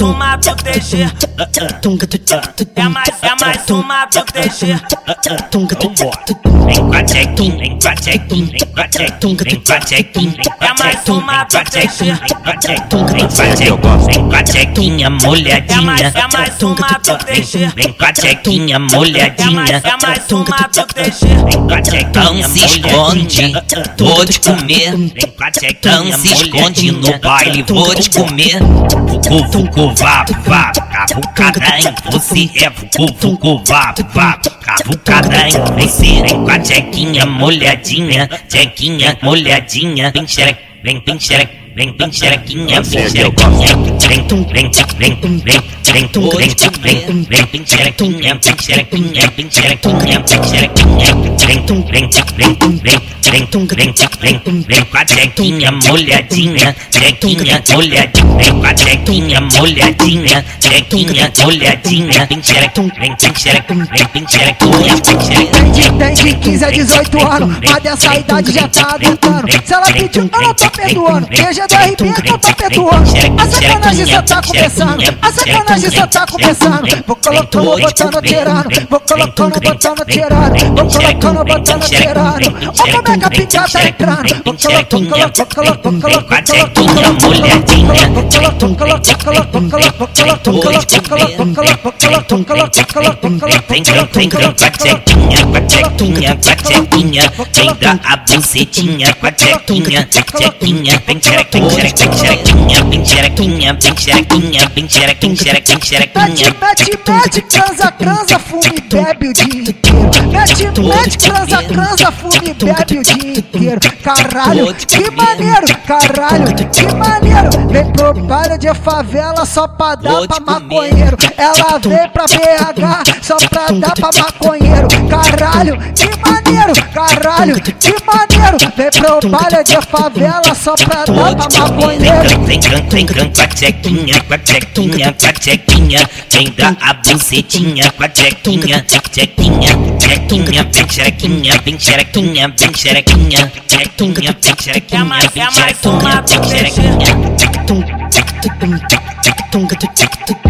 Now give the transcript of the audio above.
uma proteger. É mais, é mais uma proteger. Vem com a chequinha, vem com a chequinha, vem com a chequinha, vem com a chequinha. É mais uma proteger. Vem com a chequinha, vem com a chequinha, molhadinha. É mais uma proteger. Vem com a chequinha, molhadinha. É mais uma proteger. Então se esconde, vou te comer. Então se esconde no baile, vou te comer. Fucu, fucu vá, vá, cavucada em você é vucu, vá, vá, cavucada em você. Vem com a chequinha molhadinha, chequinha molhadinha, vem xereque, vem, vem xereque vem, vem, xerequinha, vem, xerequinha, vem, tum, vem, vem, tum, vem, vem, tum, vem, vem, tum, vem, vem, xerequinha, vem, xerequinha, vem, xerequinha, vem, xerequinha, vem, tum, vem, vem, tum, vem, vem, tum, vem, vem, tum, vem, com a xerequinha molhadinha, xerequinha molhadinha, vem com a xerequinha molhadinha, xerequinha molhadinha, vem, xerequinha, vem, xerequinha, vem, xerequinha, vem, xerequinha. Tem de 15 a 18 anos, mas dessa idade já tá adultando. Se ela pediu, ela tá perdoando. Veja tô perdoando. A sacanagem só tá começando. A sacanagem só tá começando. Vou colocando, botando, tirando. Vou colocando, botando, tirando. Vou colocando, botando, tirando. Ó como é que a pica tá entrando. Vou colocando, colocando, colocando, colocando, colocando, colocando, colocando, colocando, colocando, colocando, colocando, xerequinha, tem xerequinha, tem xerequinha, tem xerequinha, tem transa, transa, fume, bebe o dia inteiro. Pete, pete, transa, transa, fume, bebe o dia inteiro. Caralho, que maneiro, caralho, que maneiro. Vem pro baile de favela só pra dar pra maconheiro. Ela vem pra BH só pra dar pra maconheiro. Caralho, que maneiro caralho, que maneiro. Vem pro baile de favela só pra dar pra maconheiro. Vem com, vem com, a chequinha, com a chequinha, com a chequinha, vem dar a bucetinha com a chequinha, chequinha, chequinha, vem xerequinha, vem xerequinha, vem xerequinha, chequinha, vem xerequinha, É mais, vem é mais uma xerequinha, do vem DG. xerequinha.